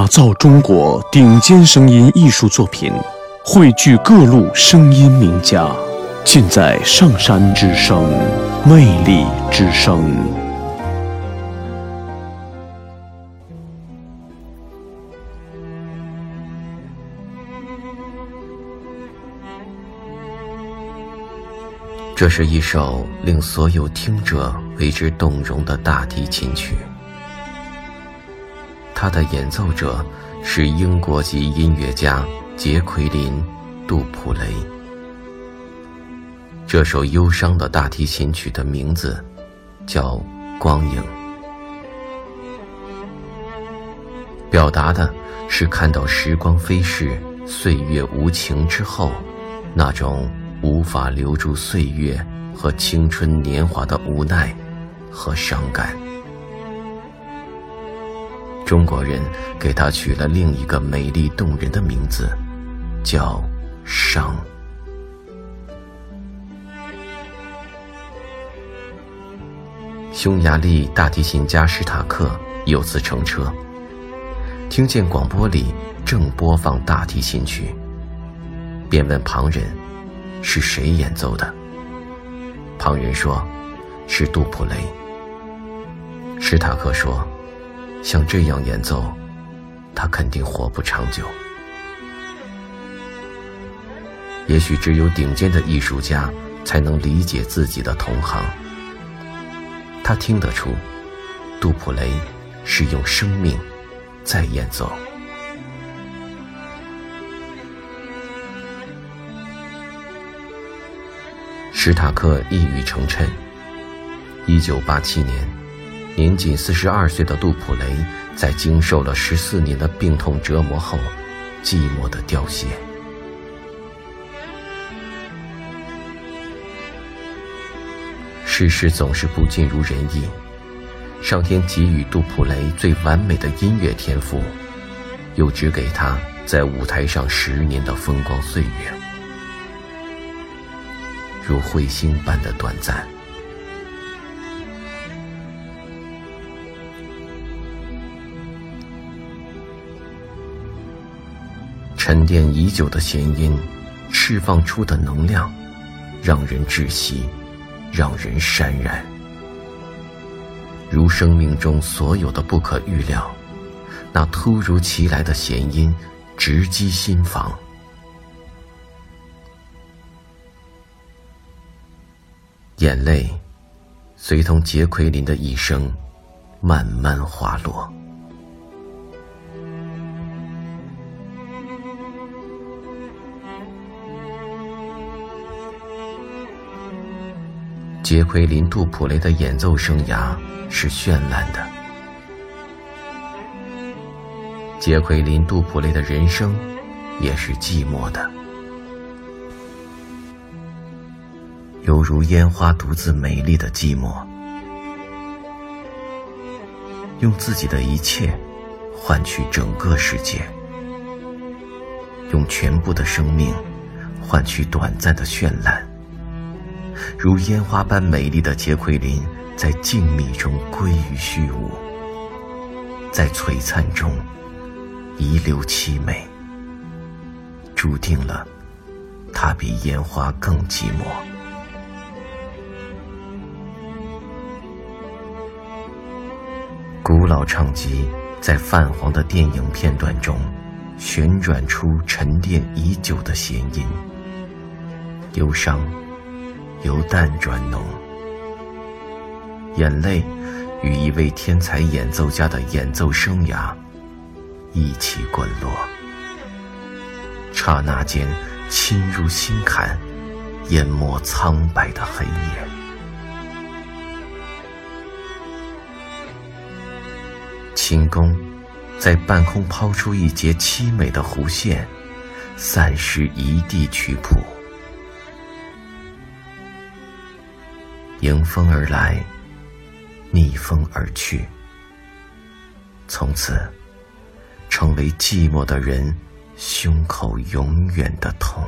打造中国顶尖声音艺术作品，汇聚各路声音名家，尽在上山之声，魅力之声。这是一首令所有听者为之动容的大提琴曲。它的演奏者是英国籍音乐家杰奎琳·杜普雷。这首忧伤的大提琴曲的名字叫《光影》，表达的是看到时光飞逝、岁月无情之后，那种无法留住岁月和青春年华的无奈和伤感。中国人给他取了另一个美丽动人的名字，叫“伤”。匈牙利大提琴家史塔克有次乘车，听见广播里正播放大提琴曲，便问旁人：“是谁演奏的？”旁人说：“是杜普雷。”史塔克说。像这样演奏，他肯定活不长久。也许只有顶尖的艺术家才能理解自己的同行。他听得出，杜普雷是用生命在演奏。史塔克一语成谶。一九八七年。年仅四十二岁的杜普雷，在经受了十四年的病痛折磨后，寂寞的凋谢。世事总是不尽如人意，上天给予杜普雷最完美的音乐天赋，又只给他在舞台上十年的风光岁月，如彗星般的短暂。沉淀已久的弦音，释放出的能量，让人窒息，让人潸然。如生命中所有的不可预料，那突如其来的弦音，直击心房。眼泪，随同杰奎琳的一生，慢慢滑落。杰奎琳·杜普雷的演奏生涯是绚烂的，杰奎琳·杜普雷的人生也是寂寞的，犹如烟花独自美丽的寂寞，用自己的一切换取整个世界，用全部的生命换取短暂的绚烂。如烟花般美丽的杰奎琳，在静谧中归于虚无，在璀璨中遗留凄美，注定了她比烟花更寂寞。古老唱机在泛黄的电影片段中旋转出沉淀已久的弦音，忧伤。由淡转浓，眼泪与一位天才演奏家的演奏生涯一起滚落，刹那间侵入心坎，淹没苍白的黑夜。琴弓在半空抛出一截凄美的弧线，散失一地曲谱。迎风而来，逆风而去，从此成为寂寞的人胸口永远的痛。